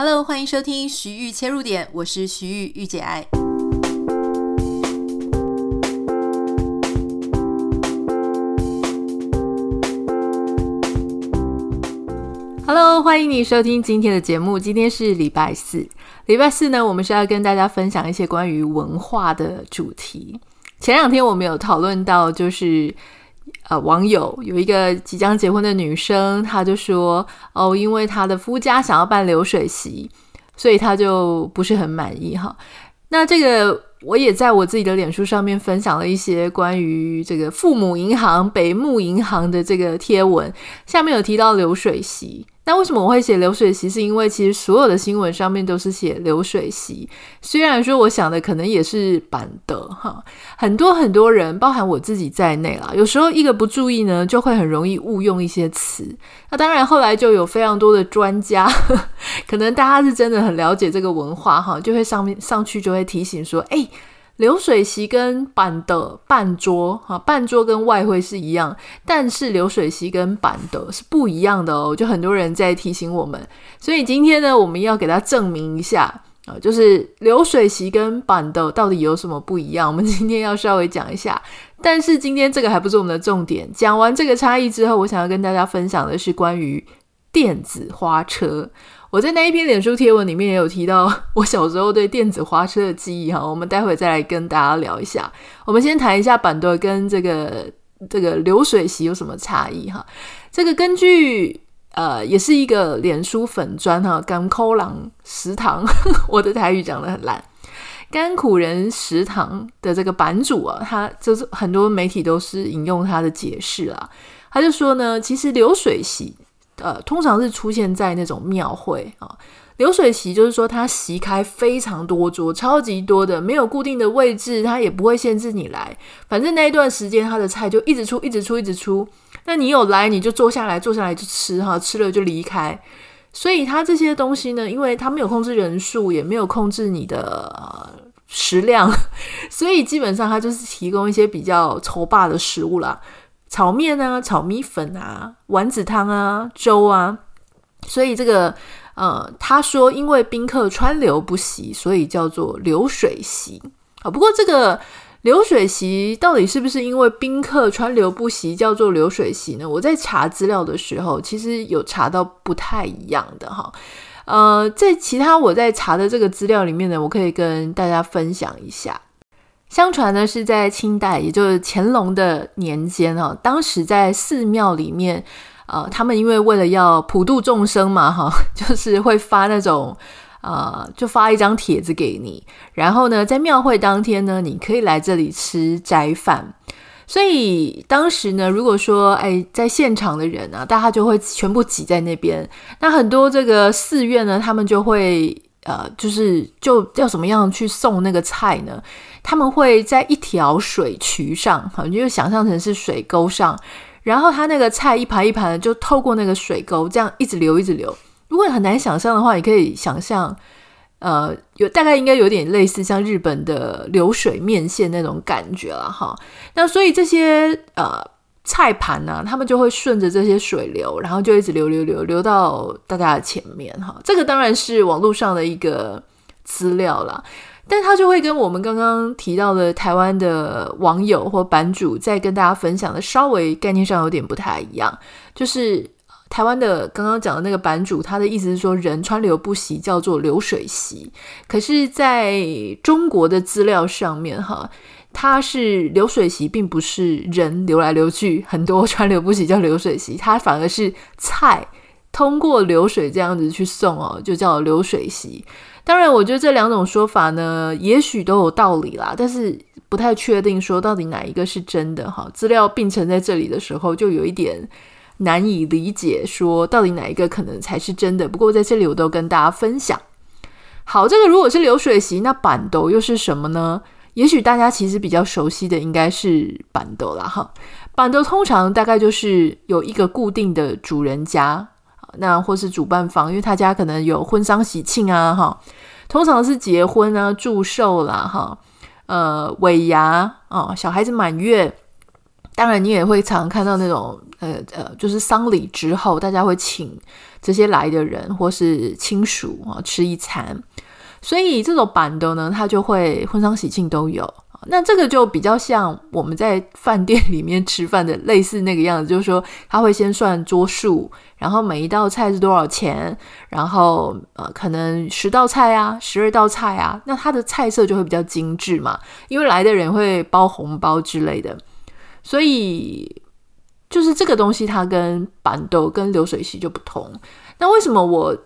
Hello，欢迎收听徐玉切入点，我是徐玉御姐爱。Hello，欢迎你收听今天的节目。今天是礼拜四，礼拜四呢，我们是要跟大家分享一些关于文化的主题。前两天我们有讨论到，就是。呃，网友有一个即将结婚的女生，她就说：“哦，因为她的夫家想要办流水席，所以她就不是很满意。”哈，那这个我也在我自己的脸书上面分享了一些关于这个父母银行、北木银行的这个贴文，下面有提到流水席。那为什么我会写流水席？是因为其实所有的新闻上面都是写流水席，虽然说我想的可能也是板的哈，很多很多人，包含我自己在内啦，有时候一个不注意呢，就会很容易误用一些词。那当然后来就有非常多的专家，可能大家是真的很了解这个文化哈，就会上面上去就会提醒说，哎。流水席跟板的半桌哈，半桌跟外汇是一样，但是流水席跟板的是不一样的哦。就很多人在提醒我们，所以今天呢，我们要给他证明一下啊，就是流水席跟板的到底有什么不一样？我们今天要稍微讲一下。但是今天这个还不是我们的重点。讲完这个差异之后，我想要跟大家分享的是关于电子花车。我在那一篇脸书贴文里面也有提到 我小时候对电子花车的记忆哈，我们待会再来跟大家聊一下。我们先谈一下办桌跟这个这个流水席有什么差异哈。这个根据呃也是一个脸书粉砖哈，甘苦人食堂，我的台语讲得很烂，甘苦人食堂的这个版主啊，他就是很多媒体都是引用他的解释啊，他就说呢，其实流水席。呃，通常是出现在那种庙会啊，流水席就是说它席开非常多桌，超级多的，没有固定的位置，它也不会限制你来，反正那一段时间它的菜就一直出，一直出，一直出。那你有来你就坐下来，坐下来就吃哈，吃了就离开。所以它这些东西呢，因为它没有控制人数，也没有控制你的呃食量，所以基本上它就是提供一些比较粗饱的食物啦。炒面啊，炒米粉啊，丸子汤啊，粥啊，所以这个呃，他说因为宾客川流不息，所以叫做流水席啊。不过这个流水席到底是不是因为宾客川流不息叫做流水席呢？我在查资料的时候，其实有查到不太一样的哈。呃，在其他我在查的这个资料里面呢，我可以跟大家分享一下。相传呢，是在清代，也就是乾隆的年间哈，当时在寺庙里面，呃，他们因为为了要普度众生嘛，哈，就是会发那种，呃，就发一张帖子给你，然后呢，在庙会当天呢，你可以来这里吃斋饭。所以当时呢，如果说哎，在现场的人啊，大家就会全部挤在那边，那很多这个寺院呢，他们就会。呃，就是就要怎么样去送那个菜呢？他们会在一条水渠上，哈，你就想象成是水沟上，然后他那个菜一盘一盘的就透过那个水沟，这样一直流，一直流。如果很难想象的话，你可以想象，呃，有大概应该有点类似像日本的流水面线那种感觉了，哈。那所以这些呃。菜盘呢、他们就会顺着这些水流，然后就一直流流流流到大家的前面哈。这个当然是网络上的一个资料啦，但他就会跟我们刚刚提到的台湾的网友或版主在跟大家分享的稍微概念上有点不太一样。就是台湾的刚刚讲的那个版主，他的意思是说人川流不息叫做流水席，可是在中国的资料上面哈。它是流水席，并不是人流来流去，很多川流不息叫流水席，它反而是菜通过流水这样子去送哦，就叫流水席。当然，我觉得这两种说法呢，也许都有道理啦，但是不太确定说到底哪一个是真的哈。资料并存在这里的时候，就有一点难以理解，说到底哪一个可能才是真的。不过在这里，我都跟大家分享。好，这个如果是流水席，那办桌又是什么呢？也许大家其实比较熟悉的应该是办桌啦哈，办桌通常大概就是有一个固定的主人家，那或是主办方，因为他家可能有婚丧喜庆啊哈，通常是结婚啊、祝寿啦哈，呃尾牙啊、小孩子满月，当然你也会常看到那种呃呃，就是丧礼之后大家会请这些来的人或是亲属啊吃一餐。所以这种办桌呢，它就会婚丧喜庆都有。那这个就比较像我们在饭店里面吃饭的类似那个样子，就是说他会先算桌数，然后每一道菜是多少钱，然后呃可能十道菜啊，十二道菜啊，那它的菜色就会比较精致嘛，因为来的人会包红包之类的，所以就是这个东西它跟板豆跟流水席就不同。那为什么我？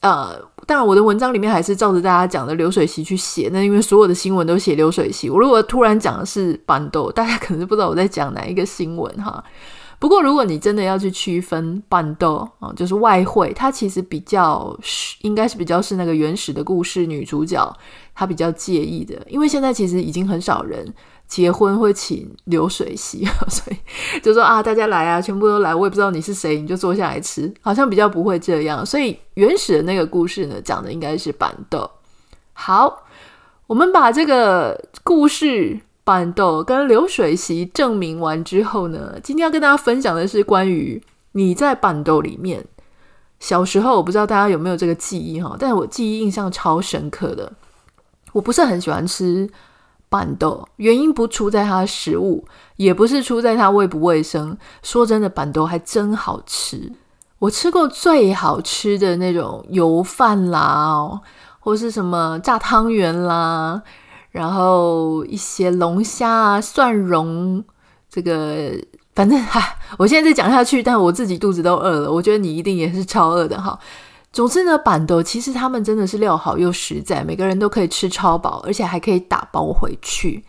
呃，当然，我的文章里面还是照着大家讲的流水席去写。那因为所有的新闻都写流水席，我如果突然讲的是板豆，大家可能不知道我在讲哪一个新闻哈。不过，如果你真的要去区分办桌啊，就是外汇，它其实比较是应该是比较是那个原始的故事女主角她比较介意的，因为现在其实已经很少人。结婚会请流水席，所以就说啊，大家来啊，全部都来。我也不知道你是谁，你就坐下来吃，好像比较不会这样。所以原始的那个故事呢，讲的应该是办桌。好，我们把这个故事板豆跟流水席证明完之后呢，今天要跟大家分享的是关于你在板豆里面小时候，我不知道大家有没有这个记忆哈，但是我记忆印象超深刻的，我不是很喜欢吃。板豆原因不出在它的食物，也不是出在它卫不卫生。说真的，板豆还真好吃。我吃过最好吃的那种油饭啦，或是什么炸汤圆啦，然后一些龙虾啊、蒜蓉，这个反正哈，我现在再讲下去，但我自己肚子都饿了。我觉得你一定也是超饿的哈。总之呢，板豆其实他们真的是料好又实在，每个人都可以吃超饱，而且还可以打包回去。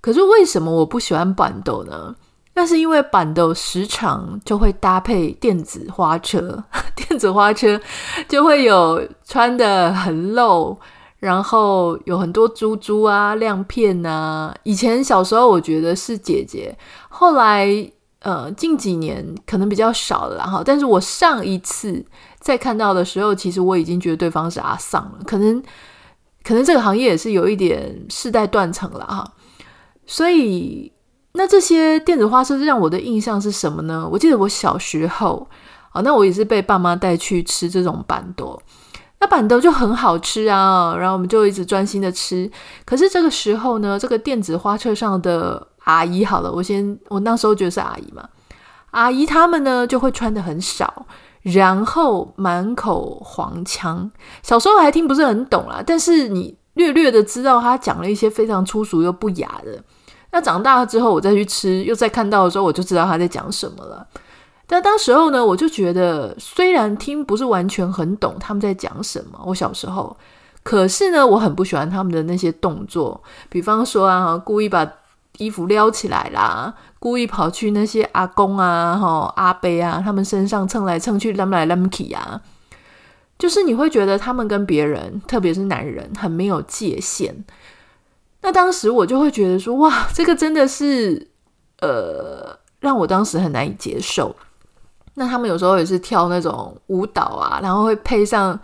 可是为什么我不喜欢板豆呢？那是因为板豆时常就会搭配电子花车，电子花车就会有穿得很露，然后有很多珠珠啊、亮片啊。以前小时候我觉得是姐姐，后来呃近几年可能比较少了哈。但是我上一次。在看到的时候，其实我已经觉得对方是阿桑了。可能，可能这个行业也是有一点世代断层了哈。所以，那这些电子花车让我的印象是什么呢？我记得我小时候啊，那我也是被爸妈带去吃这种板多，那板豆就很好吃啊，然后我们就一直专心的吃。可是这个时候呢，这个电子花车上的阿姨，好了，我先，我那时候觉得是阿姨嘛，阿姨他们呢就会穿的很少。然后满口黄腔，小时候还听不是很懂啦，但是你略略的知道他讲了一些非常粗俗又不雅的。那长大了之后，我再去吃，又再看到的时候，我就知道他在讲什么了。那当时候呢，我就觉得虽然听不是完全很懂他们在讲什么，我小时候，可是呢，我很不喜欢他们的那些动作，比方说啊，故意把衣服撩起来啦。故意跑去那些阿公啊、哈阿伯啊，他们身上蹭来蹭去，拉来拉去啊，就是你会觉得他们跟别人，特别是男人，很没有界限。那当时我就会觉得说，哇，这个真的是呃，让我当时很难以接受。那他们有时候也是跳那种舞蹈啊，然后会配上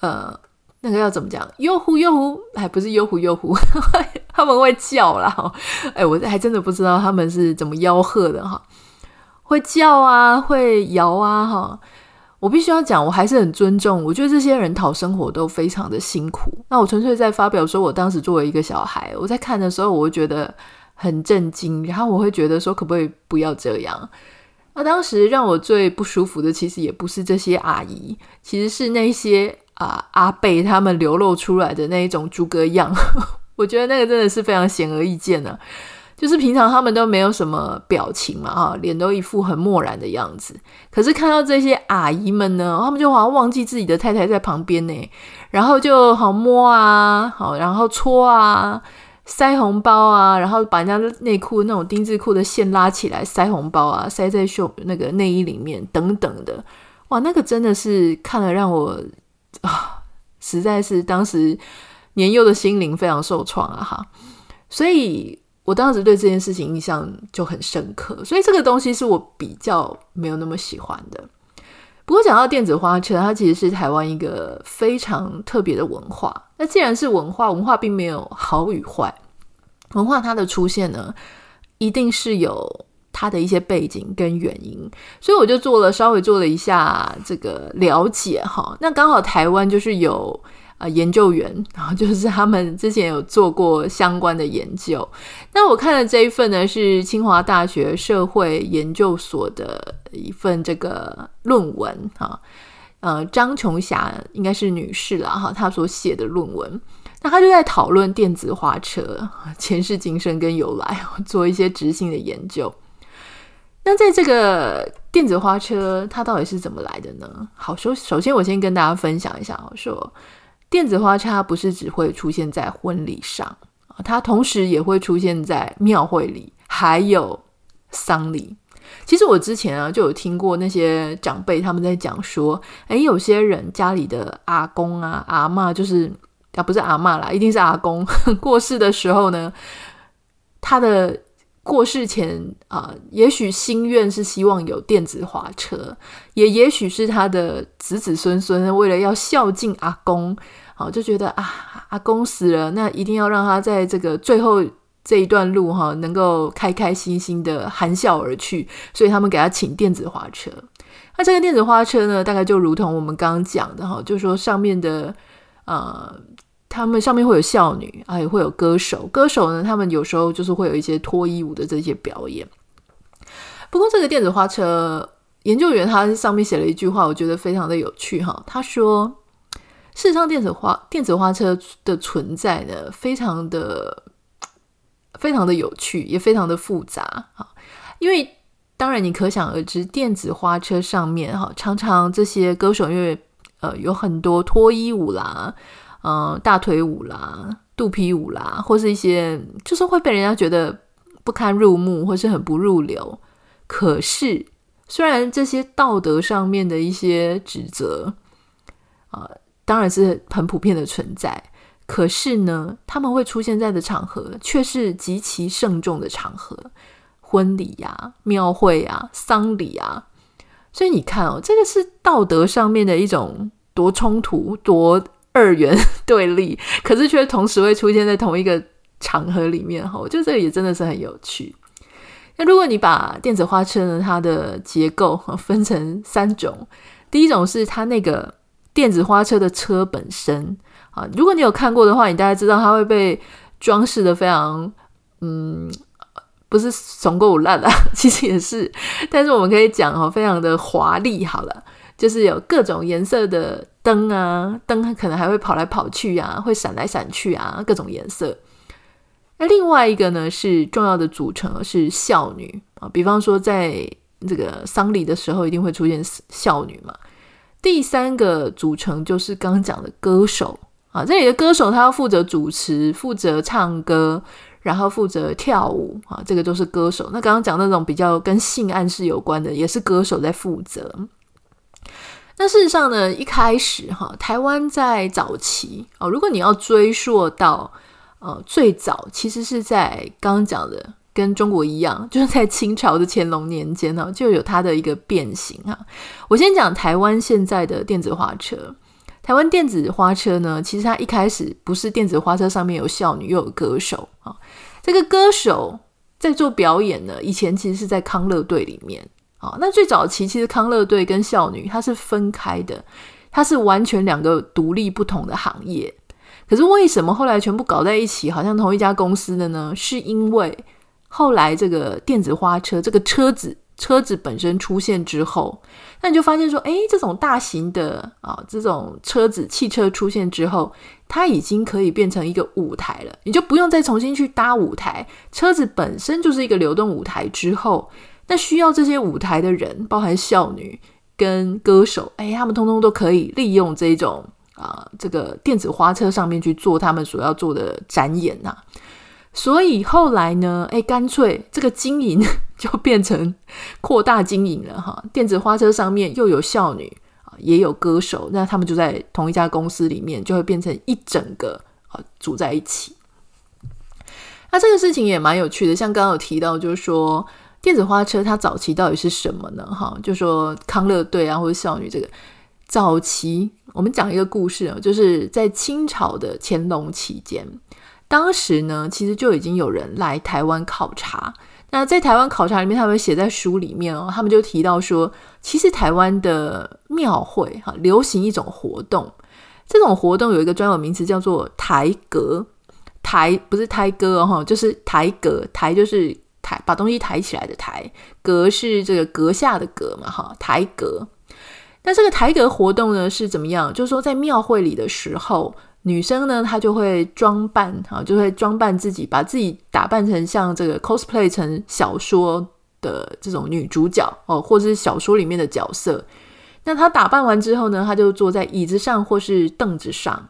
呃。那个要怎么讲？哟呼哟呼，还不是哟呼哟呼，他们会叫啦。哎，我还真的不知道他们是怎么吆喝的哈。会叫啊，会摇啊哈。我必须要讲，我还是很尊重。我觉得这些人讨生活都非常的辛苦。那我纯粹在发表说，我当时作为一个小孩，我在看的时候，我会觉得很震惊，然后我会觉得说，可不可以不要这样？那当时让我最不舒服的，其实也不是这些阿姨，其实是那些。啊，阿伯他们流露出来的那一种猪哥样，我觉得那个真的是非常显而易见的。就是平常他们都没有什么表情嘛，哈，脸都一副很漠然的样子。可是看到这些阿姨们呢，他们就好像忘记自己的太太在旁边呢，然后就好摸啊，好，然后搓啊，塞红包啊，然后把人家内裤那种丁字裤的线拉起来塞红包啊，塞在袖那个内衣里面等等的。哇，那个真的是看了让我。啊，实在是当时年幼的心灵非常受创啊！哈，所以我当时对这件事情印象就很深刻，所以这个东西是我比较没有那么喜欢的。不过讲到电子花车，它其实是台湾一个非常特别的文化。那既然是文化，文化并没有好与坏，文化它的出现呢，一定是有它的一些背景跟原因，所以我就做了稍微做了一下这个了解哈。那刚好台湾就是有啊、研究员，然后就是他们之前有做过相关的研究。那我看的这一份呢，是清华大学社会研究所的一份这个论文哈。呃，张琼霞应该是女士啦哈，她所写的论文。那他就在讨论电子花车前世今生跟由来，做一些执行的研究。那在这个电子花车，它到底是怎么来的呢？好，首首先我先跟大家分享一下，说电子花车它不是只会出现在婚礼上，它同时也会出现在庙会里，还有丧礼。其实我之前啊就有听过那些长辈他们在讲说，诶，有些人家里的阿公啊、阿嬷就是。啊，不是阿嬷啦，一定是阿公过世的时候呢，他的过世前啊、也许心愿是希望有电子花车，也也许是他的子子孙孙为了要孝敬阿公，好、就觉得啊，阿公死了，那一定要让他在这个最后这一段路哈、能够开开心心的含笑而去，所以他们给他请电子花车。那这个电子花车呢，大概就如同我们刚刚讲的哈，就是说上面的呃。他们上面会有少女啊，也会有歌手。歌手呢，他们有时候就是会有一些脱衣舞的这些表演。不过，这个电子花车研究员他上面写了一句话，我觉得非常的有趣哈。他说：“事实上，电子花电子花车的存在呢，非常的非常的有趣，也非常的复杂啊。因为当然，你可想而知，电子花车上面哈，常常这些歌手因为呃有很多脱衣舞啦。”嗯、大腿舞啦，肚皮舞啦，或是一些就是会被人家觉得不堪入目，或是很不入流。可是，虽然这些道德上面的一些指责啊、当然是很普遍的存在。可是呢，他们会出现在的场合却是极其慎重的场合，婚礼呀、啊、庙会啊、丧礼啊。所以你看哦，这个是道德上面的一种多冲突多。二元对立，可是却同时会出现在同一个场合里面哈，我觉得这个也真的是很有趣。那如果你把电子花车呢，它的结构 分成三种，第一种是它那个电子花车的车本身啊，如果你有看过的话，你大概知道它会被装饰的非常嗯，不是怂够烂啊，其实也是，但是我们可以讲哦，非常的华丽。好了，就是有各种颜色的。灯啊，灯可能还会跑来跑去啊，会闪来闪去啊，各种颜色。那另外一个呢，是重要的组成是孝女啊，比方说在这个丧礼的时候，一定会出现孝女嘛。第三个组成就是刚刚讲的歌手啊，这里的歌手他要负责主持、负责唱歌，然后负责跳舞啊，这个都是歌手。那刚刚讲那种比较跟性暗示有关的，也是歌手在负责。那事实上呢，一开始哈，台湾在早期哦，如果你要追溯到呃最早，其实是在刚刚讲的，跟中国一样，就是在清朝的乾隆年间呢，就有它的一个变形哈。我先讲台湾现在的电子花车，台湾电子花车呢，其实它一开始不是电子花车上面有少女又有歌手啊，这个歌手在做表演呢，以前其实是在康乐队里面。好，那最早期其实康乐队跟孝女它是分开的，它是完全两个独立不同的行业。可是为什么后来全部搞在一起，好像同一家公司的呢？是因为后来这个电子花车这个车子车子本身出现之后，那你就发现说，诶，这种大型的啊这种车子汽车出现之后，它已经可以变成一个舞台了，你就不用再重新去搭舞台，车子本身就是一个流动舞台之后。那需要这些舞台的人，包含少女跟歌手，哎，他们通通都可以利用这种啊、这个电子花车上面去做他们所要做的展演呐、所以后来呢，哎，干脆这个经营 就变成扩大经营了哈。电子花车上面又有少女啊，也有歌手，那他们就在同一家公司里面，就会变成一整个啊，组在一起。那这个事情也蛮有趣的，像刚刚有提到，就是说。电子花车它早期到底是什么呢？哈，就说康乐队啊，或者少女这个早期，我们讲一个故事啊，就是在清朝的乾隆期间，当时呢，其实就已经有人来台湾考察，那在台湾考察里面，他们写在书里面哦，他们就提到说，其实台湾的庙会哈流行一种活动，这种活动有一个专有名词叫做台阁，台不是台歌哦，就是台阁，台就是抬把东西抬起来的抬，阁是这个阁下的阁嘛哈，抬阁。那这个抬阁活动呢是怎么样？就是说在庙会里的时候。女生呢，她就会装扮，哈，就会装扮自己，把自己打扮成像这个 cosplay 成小说的这种女主角哦，或者是小说里面的角色。那她打扮完之后呢，她就坐在椅子上或是凳子上。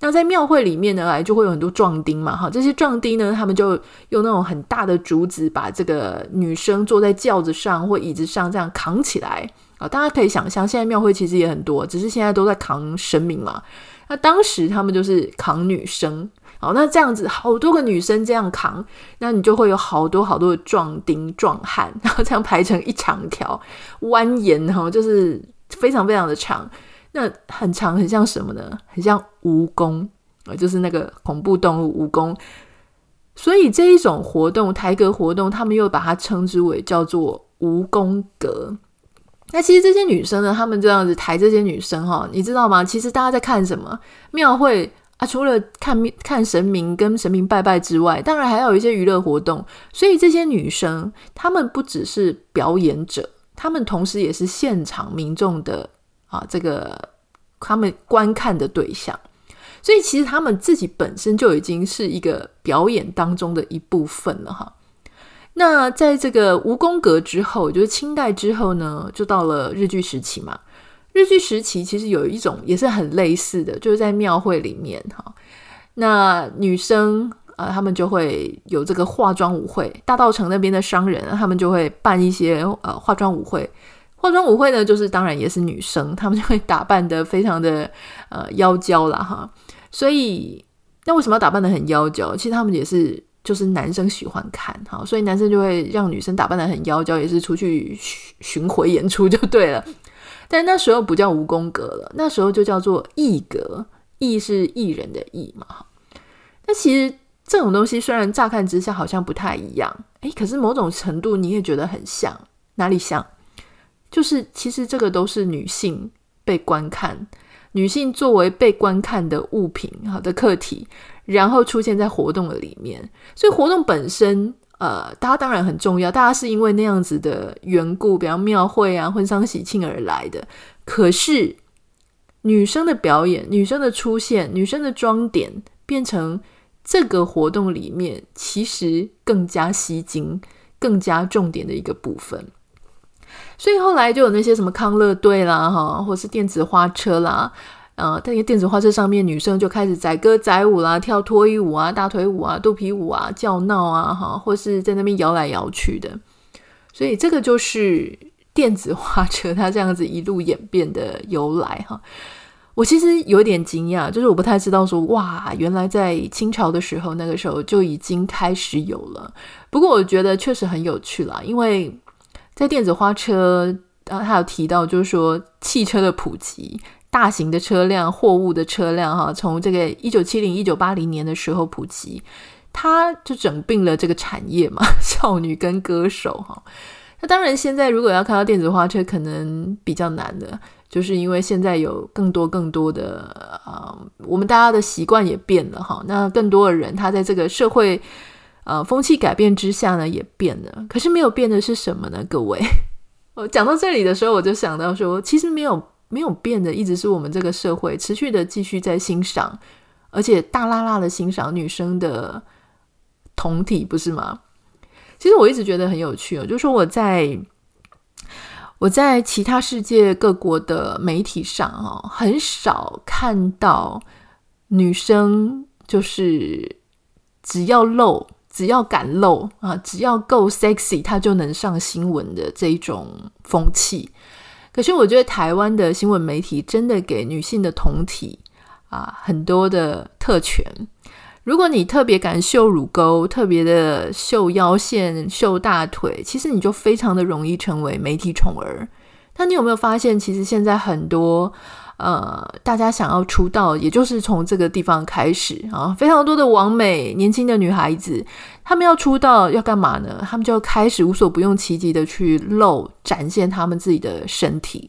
那在庙会里面呢，来就会有很多壮丁嘛，哈，这些壮丁呢，他们就用那种很大的竹子，把这个女生坐在轿子上或椅子上这样扛起来啊。大家可以想象，现在庙会其实也很多，只是现在都在扛神明嘛。那当时他们就是扛女生，好，那这样子好多个女生这样扛，那你就会有好多好多的壮丁壮汉，然后这样排成一长条，蜿蜒哈，就是非常非常的长。那很长，很像什么呢？很像蜈蚣啊，就是那个恐怖动物蜈蚣。所以这一种活动，抬阁活动，他们又把它称之为叫做蜈蚣阁。那其实这些女生呢，她们这样子抬这些女生哈，你知道吗？其实大家在看什么庙会啊？除了看看神明跟神明拜拜之外，当然还有一些娱乐活动。所以这些女生，她们不只是表演者，她们同时也是现场民众的啊，这个他们观看的对象。所以其实他们自己本身就已经是一个表演当中的一部分了哈。那在这个蜈蚣阁之后，就是清代之后呢，就到了日据时期嘛。日据时期其实有一种也是很类似的，就是在庙会里面哈。那女生啊，他们就会有这个化妆舞会。大稻城那边的商人，他们就会办一些呃化妆舞会。化妆舞会呢，就是当然也是女生，她们就会打扮得非常的呃妖娇啦哈。所以那为什么要打扮得很妖娇？其实他们也是。就是男生喜欢看，好，所以男生就会让女生打扮得很妖娇，也是出去巡回演出就对了。但那时候不叫蜈蚣阁了，那时候就叫做艺阁，艺是艺人的艺嘛哈。那其实这种东西虽然乍看之下好像不太一样，诶，可是某种程度你也觉得很像，哪里像？就是其实这个都是女性被观看，女性作为被观看的物品，好的客体。然后出现在活动的里面，所以活动本身，呃，大家当然很重要。大家是因为那样子的缘故，比方庙会啊、婚丧喜庆而来的。可是女生的表演、女生的出现、女生的妆点，变成这个活动里面其实更加吸睛、更加重点的一个部分。所以后来就有那些什么康乐队啦，哈，或是电子花车啦。呃，在电子花车上面，女生就开始载歌载舞啦，跳脱衣舞啊、大腿舞啊、肚皮舞啊、叫闹啊，哈，或是在那边摇来摇去的。所以这个就是电子花车它这样子一路演变的由来哈。我其实有点惊讶，就是我不太知道说，哇，原来在清朝的时候，那个时候就已经开始有了。不过我觉得确实很有趣啦，因为在电子花车，啊，他有提到就是说汽车的普及。大型的车辆、货物的车辆，哈，从这个一九七零、一九八零年的时候普及，它就整并了这个产业嘛，少女跟歌手，哈。那当然，现在如果要看到电子花车，可能比较难的，就是因为现在有更多更多的啊、我们大家的习惯也变了，哈。那更多的人，他在这个社会呃风气改变之下呢，也变了。可是没有变的是什么呢？各位，我讲到这里的时候，我就想到说，其实没有。没有变的，一直是我们这个社会持续的继续在欣赏，而且大剌剌的欣赏女生的同体，不是吗？其实我一直觉得很有趣哦，就是说我在我在其他世界各国的媒体上哦，很少看到女生就是只要露，只要敢露啊，只要够 sexy，他就能上新闻的这一种风气。可是我觉得台湾的新闻媒体真的给女性的同体啊很多的特权。如果你特别敢秀乳沟，特别的秀腰线、秀大腿，其实你就非常的容易成为媒体宠儿。那你有没有发现，其实现在很多呃，大家想要出道，也就是从这个地方开始啊。非常多的网美年轻的女孩子，她们要出道要干嘛呢？她们就要开始无所不用其极的去露，展现她们自己的身体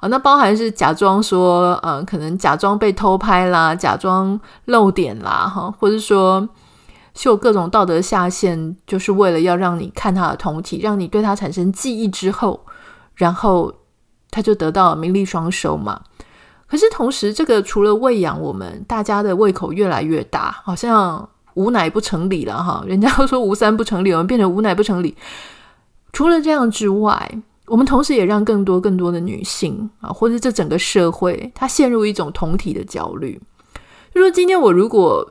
啊。那包含是假装说，呃，可能假装被偷拍啦，假装露点啦，哈，或者说秀各种道德下限，就是为了要让你看她的胴体，让你对她产生记忆之后，然后她就得到名利双收嘛。可是同时，这个除了喂养我们，大家的胃口越来越大，好像无奶不成礼了哈。人家都说无三不成礼，我们变成无奶不成礼。除了这样之外，我们同时也让更多更多的女性啊，或者这整个社会，它陷入一种同体的焦虑。就说今天我如果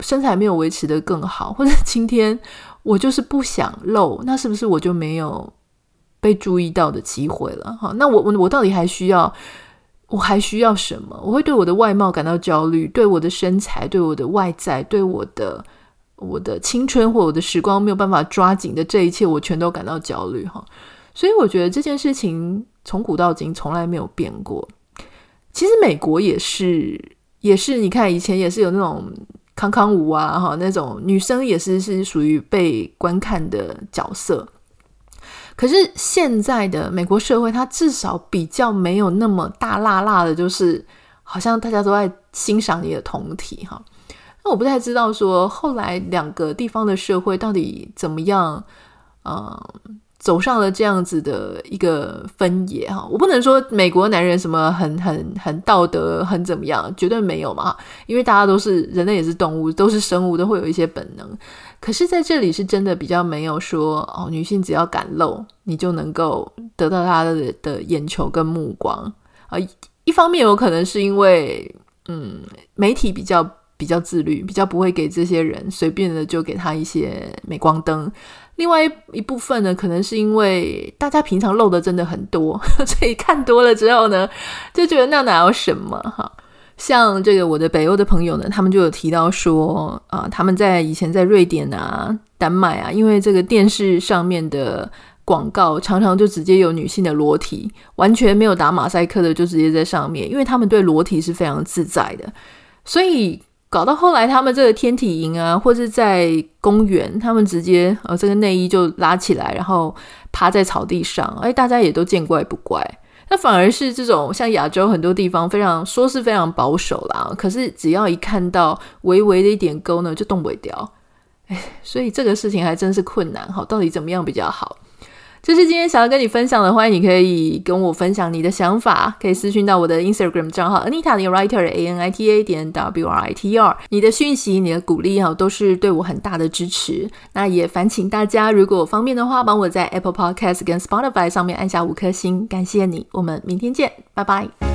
身材没有维持得更好，或者今天我就是不想露，那是不是我就没有被注意到的机会了？哈，那我我我到底还需要？我还需要什么？我会对我的外貌感到焦虑，对我的身材，对我的外在，对我的我的青春或我的时光没有办法抓紧的这一切，我全都感到焦虑哈。所以我觉得这件事情从古到今从来没有变过。其实美国也是，也是你看以前也是有那种康康舞啊哈，那种女生也是是属于被观看的角色。可是现在的美国社会，它至少比较没有那么大辣辣的，就是好像大家都在欣赏你的同体哈。那我不太知道说后来两个地方的社会到底怎么样，嗯，走上了这样子的一个分野哈。我不能说美国男人什么很很很道德很怎么样，绝对没有嘛，因为大家都是人类，也是动物，都是生物，都会有一些本能。可是在这里是真的比较没有说哦，女性只要敢露，你就能够得到她的的眼球跟目光啊。一方面有可能是因为嗯，媒体比较比较自律，比较不会给这些人随便的就给他一些镁光灯。另外一部分呢，可能是因为大家平常露的真的很多，所以看多了之后呢，就觉得那哪有什么哈。像这个我的北欧的朋友呢，他们就有提到说，啊，他们在以前在瑞典啊、丹麦啊，因为这个电视上面的广告常常就直接有女性的裸体，完全没有打马赛克的，就直接在上面，因为他们对裸体是非常自在的，所以搞到后来，他们这个天体营啊，或者在公园，他们直接呃这个内衣就拉起来，然后趴在草地上，哎，大家也都见怪不怪。那反而是这种像亚洲很多地方非常说是非常保守啦，可是只要一看到微微的一点沟呢，就动不掉。哎，所以这个事情还真是困难哈，到底怎么样比较好？这是今天想要跟你分享的，欢迎你可以跟我分享你的想法，可以私讯到我的 Instagram 账号 Anita 的 Writer A N I T A 点 W R I T R。你的讯息、你的鼓励哈，都是对我很大的支持。那也烦请大家，如果方便的话，帮我在 Apple Podcast 跟 Spotify 上面按下五颗星，感谢你。我们明天见，拜拜。